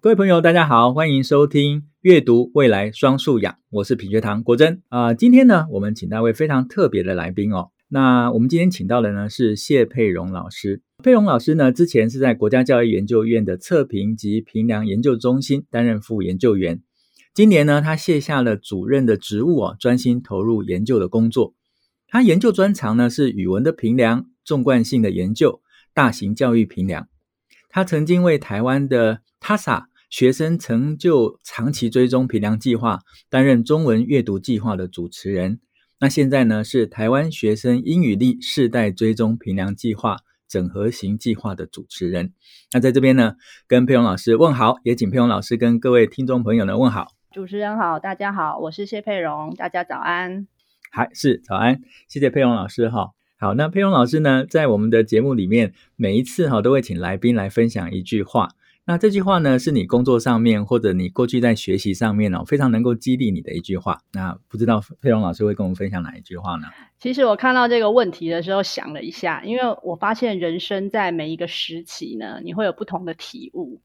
各位朋友，大家好，欢迎收听阅读未来双素养，我是品学堂国珍啊、今天呢，我们请到一位非常特别的来宾哦。那我们今天请到的呢是谢佩荣老师。佩荣老师呢，之前是在国家教育研究院的测评及评量研究中心担任副研究员。今年呢，他卸下了主任的职务哦，专心投入研究的工作。他研究专长呢是语文的评量、纵贯性的研究、大型教育评量。他曾经为台湾的 TASA 学生成就长期追踪评量计划担任中文阅读计划的主持人。那现在呢是台湾学生英语力世代追踪评量计划整合型计划的主持人。那在这边呢，跟佩蓉老师问好，也请佩蓉老师跟各位听众朋友呢问好。主持人好，大家好，我是谢佩蓉，大家早安。嗨，是早安，谢谢佩蓉老师哈。好，那佩蓉老师呢，在我们的节目里面，每一次哈都会请来宾来分享一句话。那这句话呢，是你工作上面或者你过去在学习上面哦，非常能够激励你的一句话。那不知道佩荣老师会跟我们分享哪一句话呢？其实我看到这个问题的时候，想了一下，因为我发现人生在每一个时期呢，你会有不同的体悟。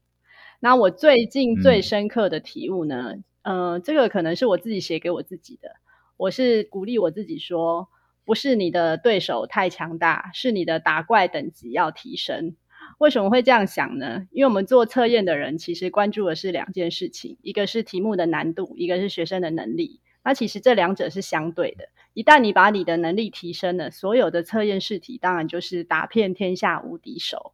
那我最近最深刻的体悟呢，嗯、呃，这个可能是我自己写给我自己的。我是鼓励我自己说，不是你的对手太强大，是你的打怪等级要提升。为什么会这样想呢？因为我们做测验的人其实关注的是两件事情，一个是题目的难度，一个是学生的能力。那其实这两者是相对的。一旦你把你的能力提升了，所有的测验试题当然就是打遍天下无敌手。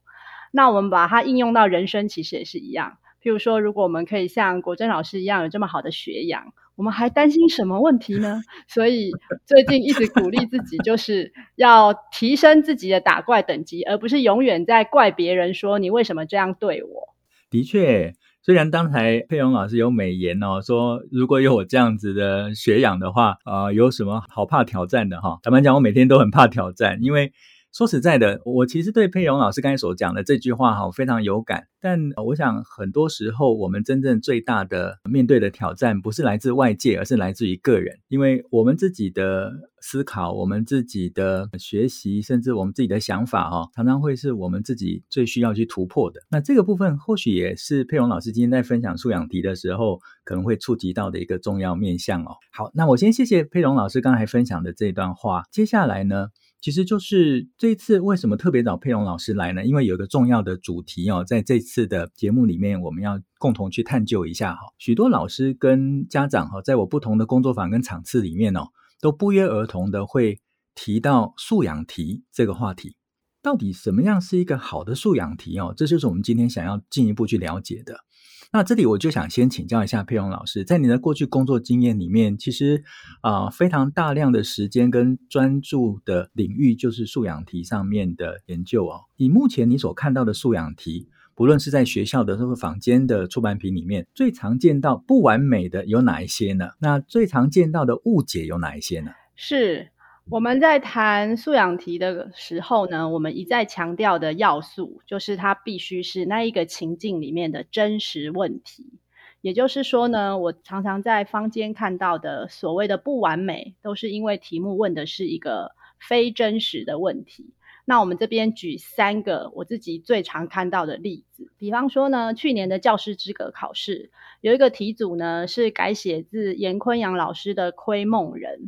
那我们把它应用到人生，其实也是一样。譬如说，如果我们可以像国珍老师一样有这么好的学养。我们还担心什么问题呢？所以最近一直鼓励自己，就是要提升自己的打怪等级，而不是永远在怪别人说你为什么这样对我。的确，虽然刚才佩荣老师有美言哦，说如果有我这样子的学养的话，啊、呃，有什么好怕挑战的哈？坦白讲，我每天都很怕挑战，因为。说实在的，我其实对佩荣老师刚才所讲的这句话哈非常有感。但我想很多时候，我们真正最大的面对的挑战，不是来自外界，而是来自于个人。因为我们自己的思考、我们自己的学习，甚至我们自己的想法哈，常常会是我们自己最需要去突破的。那这个部分，或许也是佩荣老师今天在分享素养题的时候，可能会触及到的一个重要面向哦。好，那我先谢谢佩荣老师刚才分享的这段话。接下来呢，其实就是这一次为什么特别找佩蓉老师来呢？因为有一个重要的主题哦，在这次的节目里面，我们要共同去探究一下哈。许多老师跟家长哈，在我不同的工作坊跟场次里面哦，都不约而同的会提到素养题这个话题。到底什么样是一个好的素养题哦？这就是我们今天想要进一步去了解的。那这里我就想先请教一下佩蓉老师，在你的过去工作经验里面，其实啊、非常大量的时间跟专注的领域就是素养题上面的研究哦。以目前你所看到的素养题，不论是在学校的这个坊间的出版品里面，最常见到不完美的有哪一些呢？那最常见到的误解有哪一些呢？是。我们在谈素养题的时候呢，我们一再强调的要素就是它必须是那一个情境里面的真实问题。也就是说呢，我常常在坊间看到的所谓的不完美，都是因为题目问的是一个非真实的问题。那我们这边举三个我自己最常看到的例子，比方说呢，去年的教师资格考试有一个题组呢，是改写自严坤阳老师的《窥梦人》。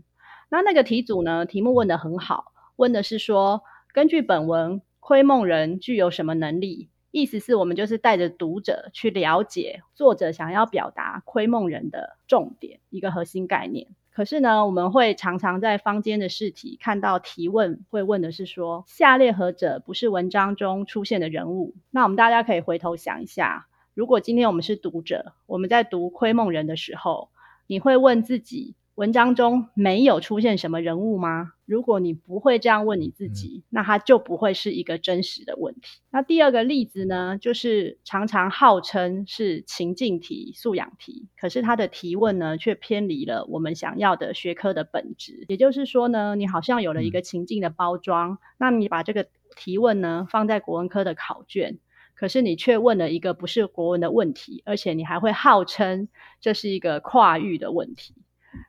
那那个题组呢，题目问得很好，问的是说，根据本文，窥梦人具有什么能力？意思是我们就是带着读者去了解作者想要表达窥梦人的重点，一个核心概念。可是呢，我们会常常在坊间的试题看到提问，会问的是说，下列何者不是文章中出现的人物？那我们大家可以回头想一下，如果今天我们是读者，我们在读窥梦人的时候，你会问自己，文章中没有出现什么人物吗？如果你不会这样问你自己，那它就不会是一个真实的问题。那第二个例子呢，就是常常号称是情境题、素养题，可是它的提问呢，却偏离了我们想要的学科的本质。也就是说呢，你好像有了一个情境的包装，那你把这个提问呢放在国文科的考卷，可是你却问了一个不是国文的问题，而且你还会号称这是一个跨域的问题。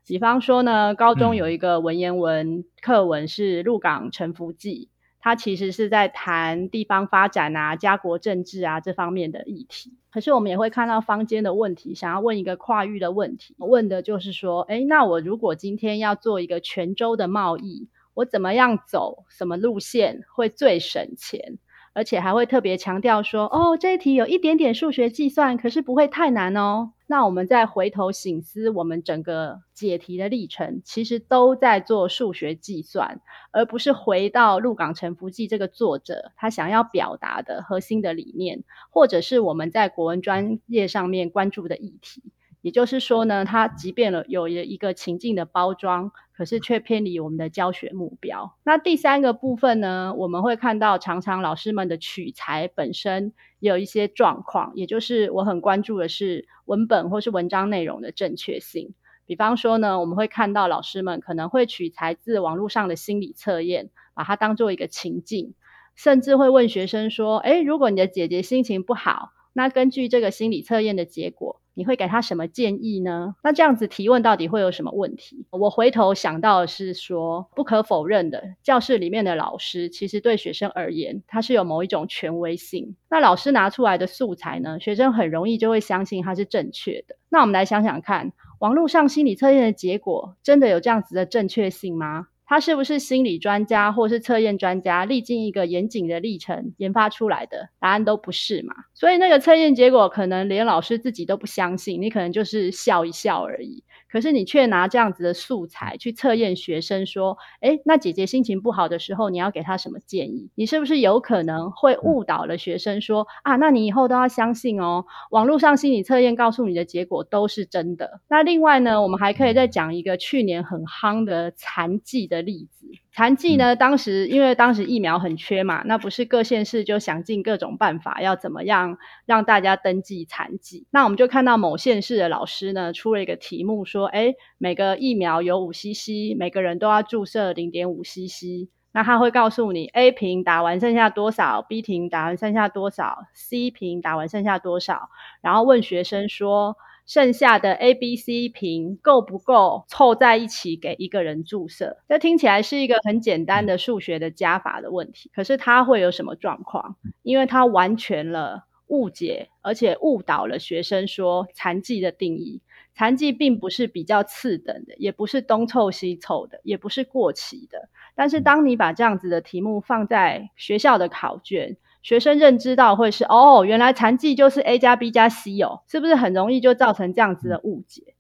比方说呢，高中有一个文言文课文是《鹿港沉浮记》，它其实是在谈地方发展啊、家国政治啊这方面的议题。可是我们也会看到坊间的问题，想要问一个跨域的问题，问的就是说，诶，那我如果今天要做一个泉州的贸易，我怎么样走什么路线会最省钱？而且还会特别强调说，哦，这一题有一点点数学计算，可是不会太难哦。那我们再回头省思，我们整个解题的历程，其实都在做数学计算，而不是回到鹿港沉浮记这个作者他想要表达的核心的理念，或者是我们在国文专业上面关注的议题。也就是说呢，它即便了有一个情境的包装，可是却偏离我们的教学目标。那第三个部分呢，我们会看到常常老师们的取材本身有一些状况，也就是我很关注的是文本或是文章内容的正确性。比方说呢，我们会看到老师们可能会取材自网络上的心理测验，把它当做一个情境，甚至会问学生说：“诶，如果你的姐姐心情不好，那根据这个心理测验的结果。”你会给他什么建议呢？那这样子提问到底会有什么问题？我回头想到的是说，不可否认的，教室里面的老师其实对学生而言，他是有某一种权威性。那老师拿出来的素材呢，学生很容易就会相信他是正确的。那我们来想想看，网络上心理测验的结果，真的有这样子的正确性吗？他是不是心理专家或是测验专家历经一个严谨的历程研发出来的？答案都不是嘛。所以那个测验结果可能连老师自己都不相信，你可能就是笑一笑而已。可是你却拿这样子的素材去测验学生，说：“哎，那姐姐心情不好的时候，你要给她什么建议？”你是不是有可能会误导了学生说：“啊，那你以后都要相信哦，网络上心理测验告诉你的结果都是真的。”那另外呢，我们还可以再讲一个去年很夯的残疾的例子。残疾呢，当时因为当时疫苗很缺嘛，那不是各县市就想尽各种办法要怎么样让大家登记残疾？那我们就看到某县市的老师呢出了一个题目说，哎，每个疫苗有五 CC，每个人都要注射零点五 CC。那他会告诉你，A 瓶打完剩下多少，B 瓶打完剩下多少，C 瓶打完剩下多少，然后问学生说。剩下的 A、B、C 瓶够不够凑在一起给一个人注射？这听起来是一个很简单的数学的加法的问题，可是它会有什么状况？因为它完全了误解，而且误导了学生说残疾的定义。残疾并不是比较次等的，也不是东凑西凑的，也不是过期的。但是当你把这样子的题目放在学校的考卷，学生认知到会是哦，原来残疾就是 A 加 B 加 C 哦，是不是很容易就造成这样子的误解？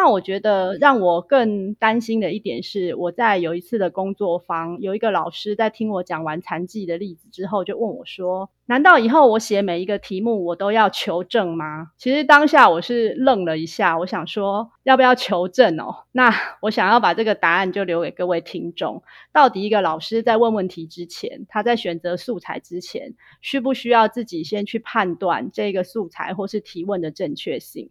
那我觉得让我更担心的一点是，我在有一次的工作坊，有一个老师在听我讲完残疾的例子之后，就问我说：“难道以后我写每一个题目我都要求证吗？”其实当下我是愣了一下，我想说要不要求证哦？那我想要把这个答案就留给各位听众：到底一个老师在问问题之前，他在选择素材之前，需不需要自己先去判断这个素材或是提问的正确性？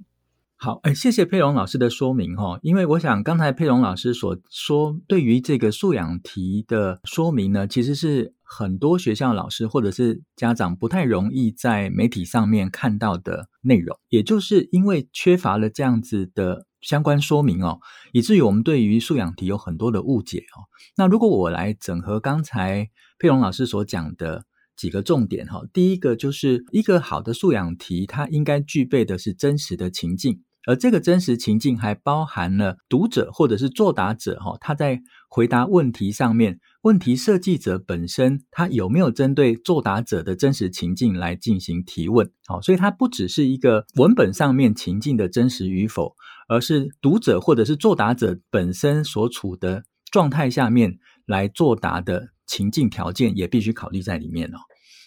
好，哎，谢谢佩蓉老师的说明哈，因为我想刚才佩蓉老师所说对于这个素养题的说明呢，其实是很多学校老师或者是家长不太容易在媒体上面看到的内容，也就是因为缺乏了这样子的相关说明哦，以至于我们对于素养题有很多的误解哦。那如果我来整合刚才佩蓉老师所讲的几个重点哈，第一个就是一个好的素养题，它应该具备的是真实的情境。而这个真实情境还包含了读者或者是作答者哈，他在回答问题上面，问题设计者本身他有没有针对作答者的真实情境来进行提问？好，所以它不只是一个文本上面情境的真实与否，而是读者或者是作答者本身所处的状态下面来作答的情境条件也必须考虑在里面哦。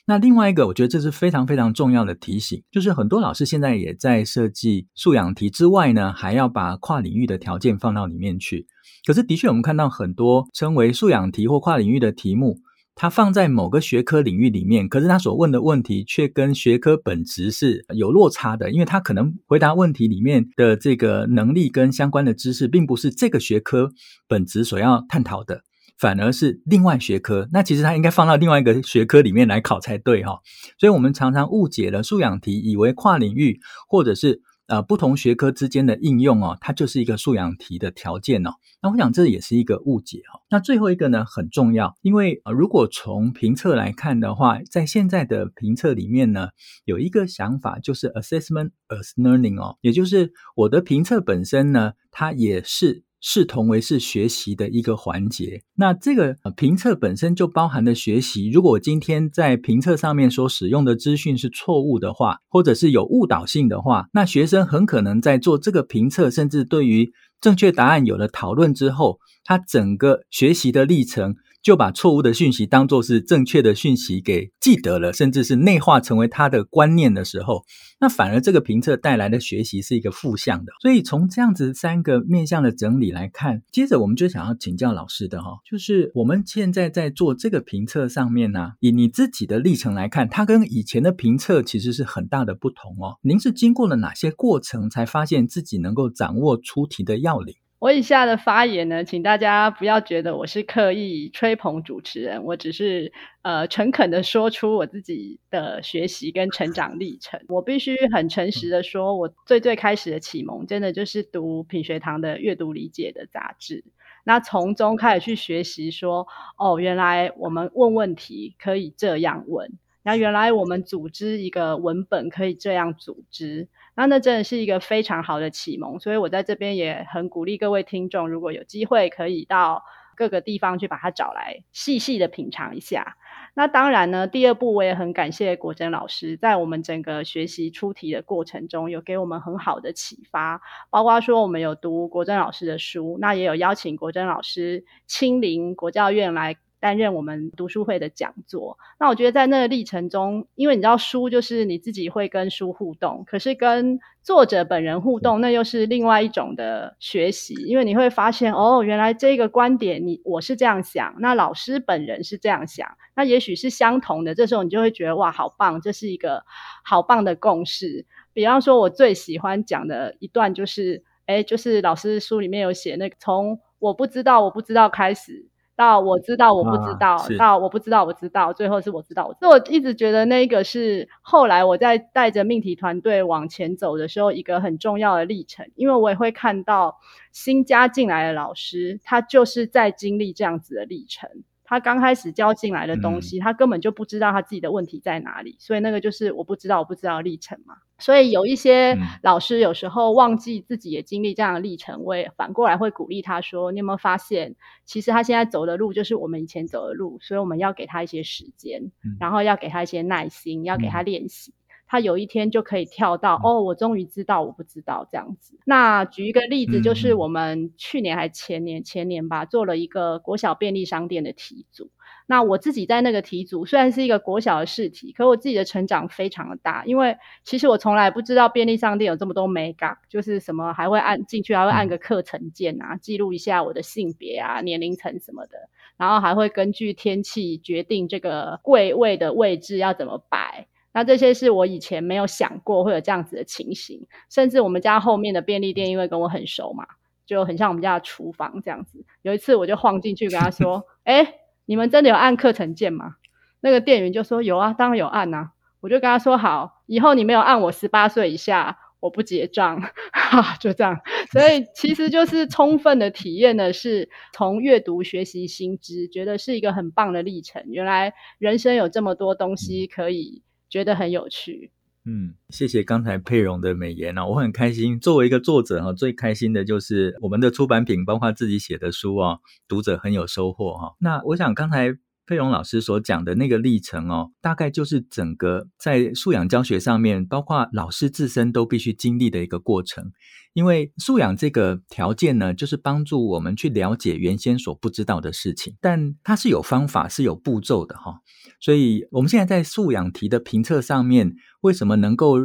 那另外一个，我觉得这是非常非常重要的提醒，就是很多老师现在也在设计素养题之外呢，还要把跨领域的条件放到里面去。可是，的确我们看到很多称为素养题或跨领域的题目，它放在某个学科领域里面，可是它所问的问题却跟学科本质是有落差的，因为它可能回答问题里面的这个能力跟相关的知识，并不是这个学科本质所要探讨的。反而是另外学科，那其实它应该放到另外一个学科里面来考才对哈。所以我们常常误解了素养题，以为跨领域或者是呃不同学科之间的应用哦，它就是一个素养题的条件哦。那我想这也是一个误解哈、哦。那最后一个呢很重要，因为如果从评测来看的话，在现在的评测里面呢，有一个想法就是 assessment as learning 哦，也就是我的评测本身呢，它也是。视同为是学习的一个环节，那这个评测本身就包含了学习。如果我今天在评测上面所使用的资讯是错误的话，或者是有误导性的话，那学生很可能在做这个评测，甚至对于正确答案有了讨论之后，他整个学习的历程。就把错误的讯息当作是正确的讯息给记得了，甚至是内化成为他的观念的时候，那反而这个评测带来的学习是一个负向的。所以从这样子三个面向的整理来看，接着我们就想要请教老师的哈，就是我们现在在做这个评测上面呢，以你自己的历程来看，它跟以前的评测其实是很大的不同哦。您是经过了哪些过程才发现自己能够掌握出题的要领？我以下的发言呢，请大家不要觉得我是刻意吹捧主持人，我只是呃诚恳的说出我自己的学习跟成长历程。我必须很诚实的说，我最最开始的启蒙，真的就是读品学堂的阅读理解的杂志。那从中开始去学习说，哦，原来我们问问题可以这样问，那原来我们组织一个文本可以这样组织。那那真的是一个非常好的启蒙，所以我在这边也很鼓励各位听众，如果有机会可以到各个地方去把它找来，细细的品尝一下。那当然呢，第二步我也很感谢国珍老师，在我们整个学习出题的过程中，有给我们很好的启发，包括说我们有读国珍老师的书，那也有邀请国珍老师亲临国教院来。担任我们读书会的讲座，那我觉得在那个历程中，因为你知道书就是你自己会跟书互动，可是跟作者本人互动，那又是另外一种的学习，因为你会发现哦，原来这个观点你我是这样想，那老师本人是这样想，那也许是相同的，这时候你就会觉得哇，好棒，这是一个好棒的共识。比方说，我最喜欢讲的一段就是，诶，就是老师书里面有写那个从我不知道我不知道开始。到我知道我不知道，啊、到我不知道我知道，最后是我知道我。所以我一直觉得那个是后来我在带着命题团队往前走的时候一个很重要的历程，因为我也会看到新加进来的老师，他就是在经历这样子的历程。他刚开始教进来的东西，嗯，他根本就不知道他自己的问题在哪里，所以那个就是我不知道我不知道的历程嘛。所以有一些老师有时候忘记自己也经历这样的历程，我也反过来会鼓励他说：“你有没有发现，其实他现在走的路就是我们以前走的路，所以我们要给他一些时间，然后要给他一些耐心，要给他练习。”他有一天就可以跳到哦，我终于知道，我不知道这样子。那举一个例子，就是我们去年还前年前年吧，做了一个国小便利商店的题组。那我自己在那个题组虽然是一个国小的试题，可我自己的成长非常的大，因为其实我从来不知道便利商店有这么多美感，就是什么还会按进去还会按个课程键啊，记录一下我的性别啊、年龄层什么的，然后还会根据天气决定这个柜位的位置要怎么摆。那这些是我以前没有想过会有这样子的情形，甚至我们家后面的便利店因为跟我很熟嘛，就很像我们家的厨房这样子。有一次我就晃进去跟他说：“诶，你们真的有按课程键吗？”那个店员就说：“有啊，当然有按啊。”我就跟他说：“好，以后你没有按我十八岁以下，我不结账。”哈，就这样。所以其实就是充分的体验的是从阅读学习新知，觉得是一个很棒的历程。原来人生有这么多东西可以。觉得很有趣，嗯，谢谢刚才佩蓉的美言啊，我很开心。作为一个作者哈，最开心的就是我们的出版品，包括自己写的书啊，读者很有收获哈。那我想刚才佩蓉老师所讲的那个历程哦，大概就是整个在素养教学上面，包括老师自身都必须经历的一个过程。因为素养这个条件呢，就是帮助我们去了解原先所不知道的事情，但它是有方法、是有步骤的哈。所以，我们现在在素养题的评测上面，为什么能够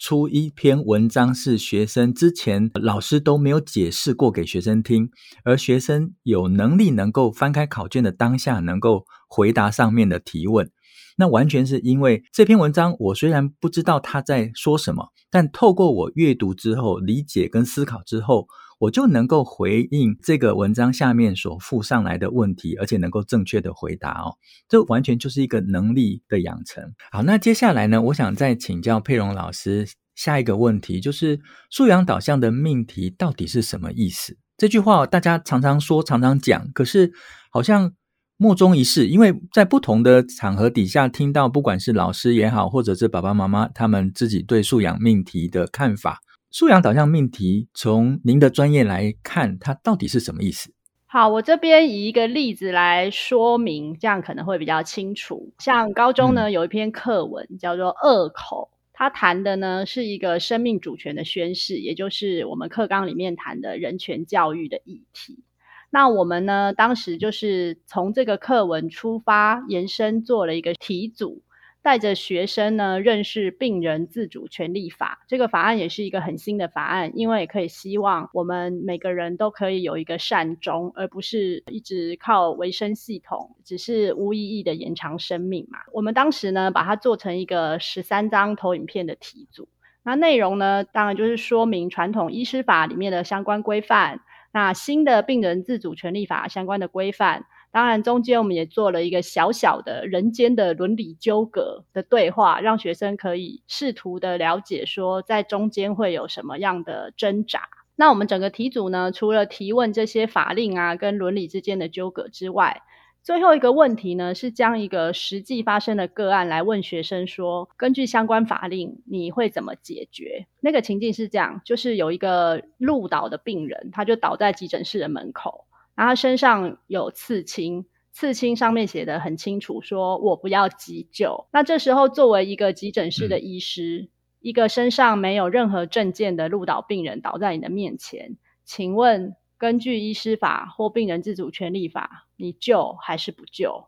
出一篇文章是学生之前老师都没有解释过给学生听，而学生有能力能够翻开考卷的当下，能够回答上面的提问？那完全是因为这篇文章，我虽然不知道他在说什么，但透过我阅读之后、理解跟思考之后，我就能够回应这个文章下面所附上来的问题，而且能够正确的回答哦。这完全就是一个能力的养成。好，那接下来呢，我想再请教佩蓉老师。下一个问题，就是素养导向的命题到底是什么意思？这句话大家常常说，常常讲，可是好像莫衷一是，因为在不同的场合底下听到，不管是老师也好，或者是爸爸妈妈他们自己对素养命题的看法，素养导向命题从您的专业来看，它到底是什么意思？好，我这边以一个例子来说明，这样可能会比较清楚。像高中呢，有一篇课文叫做《恶口》，它谈的呢是一个生命主权的宣誓，也就是我们课纲里面谈的人权教育的议题。那我们呢，当时就是从这个课文出发，延伸做了一个题组。带着学生呢认识病人自主权利法，这个法案也是一个很新的法案，因为可以希望我们每个人都可以有一个善终，而不是一直靠维生系统，只是无意义的延长生命嘛。我们当时呢把它做成一个十三张投影片的题组，那内容呢当然就是说明传统医师法里面的相关规范，那新的病人自主权利法相关的规范。当然，中间我们也做了一个小小的人间的伦理纠葛的对话，让学生可以试图的了解说，在中间会有什么样的挣扎。那我们整个题组呢，除了提问这些法令啊跟伦理之间的纠葛之外，最后一个问题呢，是将一个实际发生的个案来问学生说，根据相关法令，你会怎么解决？那个情境是这样，就是有一个路倒的病人，他就倒在急诊室的门口。然后他身上有刺青，刺青上面写的很清楚，说我不要急救。那这时候，作为一个急诊室的医师，嗯、一个身上没有任何证件的路岛病人倒在你的面前，请问，根据医师法或病人自主权利法，你救还是不救？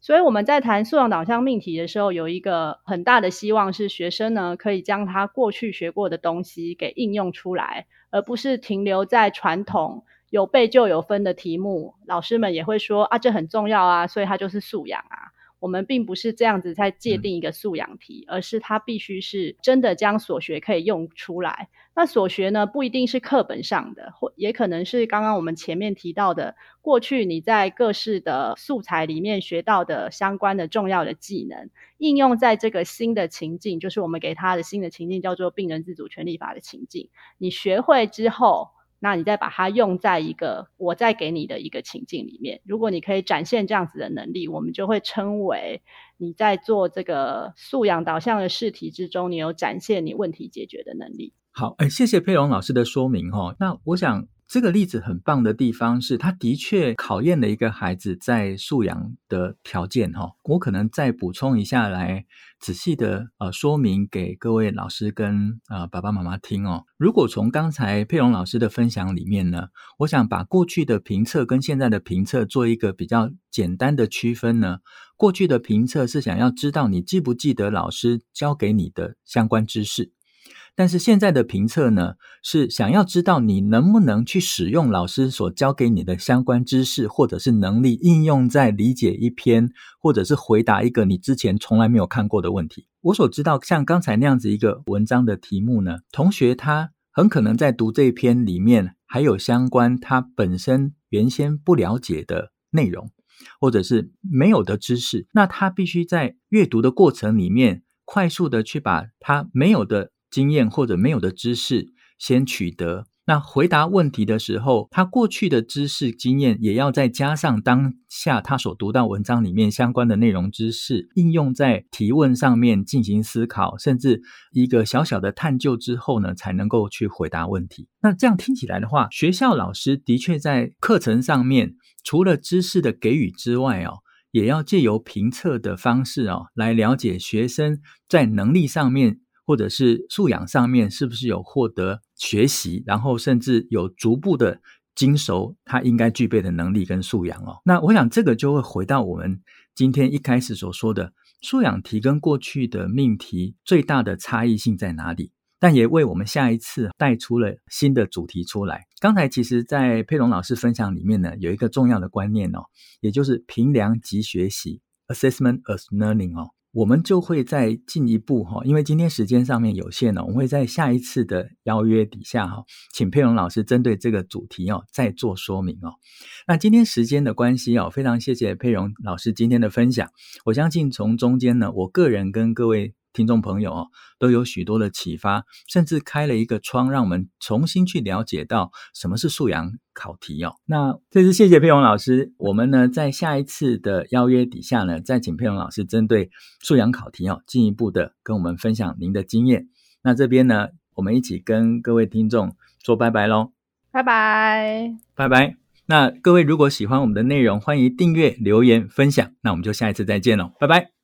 所以我们在谈素养导向命题的时候，有一个很大的希望是学生呢，可以将他过去学过的东西给应用出来，而不是停留在传统。有背就有分的题目，老师们也会说啊，这很重要啊，所以它就是素养啊。我们并不是这样子在界定一个素养题，嗯、而是它必须是真的将所学可以用出来。那所学呢，不一定是课本上的，或也可能是刚刚我们前面提到的，过去你在各式的素材里面学到的相关的重要的技能，应用在这个新的情境，就是我们给他的新的情境叫做病人自主权利法的情境。你学会之后。那你再把它用在一个我再给你的一个情境里面，如果你可以展现这样子的能力，我们就会称为你在做这个素养导向的试题之中，你有展现你问题解决的能力。好，哎，谢谢佩蓉老师的说明哈。那我想。这个例子很棒的地方是，他的确考验了一个孩子在素养的条件哈。我可能再补充一下来，仔细的呃说明给各位老师跟呃爸爸妈妈听哦。如果从刚才佩蓉老师的分享里面呢，我想把过去的评测跟现在的评测做一个比较简单的区分呢。过去的评测是想要知道你记不记得老师教给你的相关知识。但是现在的评测呢，是想要知道你能不能去使用老师所教给你的相关知识，或者是能力应用在理解一篇，或者是回答一个你之前从来没有看过的问题。我所知道，像刚才那样子一个文章的题目呢，同学他很可能在读这一篇里面还有相关他本身原先不了解的内容，或者是没有的知识，那他必须在阅读的过程里面快速的去把他没有的。经验或者没有的知识先取得，那回答问题的时候，他过去的知识经验也要再加上当下他所读到文章里面相关的内容知识，应用在提问上面进行思考，甚至一个小小的探究之后呢，才能够去回答问题。那这样听起来的话，学校老师的确在课程上面除了知识的给予之外哦，也要借由评测的方式哦，来了解学生在能力上面。或者是素养上面是不是有获得学习，然后甚至有逐步的精熟他应该具备的能力跟素养哦。那我想这个就会回到我们今天一开始所说的素养题跟过去的命题最大的差异性在哪里？但也为我们下一次带出了新的主题出来。刚才其实，在佩蓉老师分享里面呢，有一个重要的观念哦，也就是评量即学习 （assessment as learning） 哦。我们就会再进一步哈，因为今天时间上面有限呢，我们会在下一次的邀约底下哈，请佩蓉老师针对这个主题哦再做说明哦。那今天时间的关系哦，非常谢谢佩蓉老师今天的分享。我相信从中间呢，我个人跟各位听众朋友哦，都有许多的启发，甚至开了一个窗，让我们重新去了解到什么是素养考题哦。那这次谢谢佩蓉老师，我们呢在下一次的邀约底下呢，再请佩蓉老师针对素养考题哦，进一步的跟我们分享您的经验。那这边呢，我们一起跟各位听众说拜拜喽，拜拜，拜拜。那各位如果喜欢我们的内容，欢迎订阅、留言、分享。那我们就下一次再见喽，拜拜。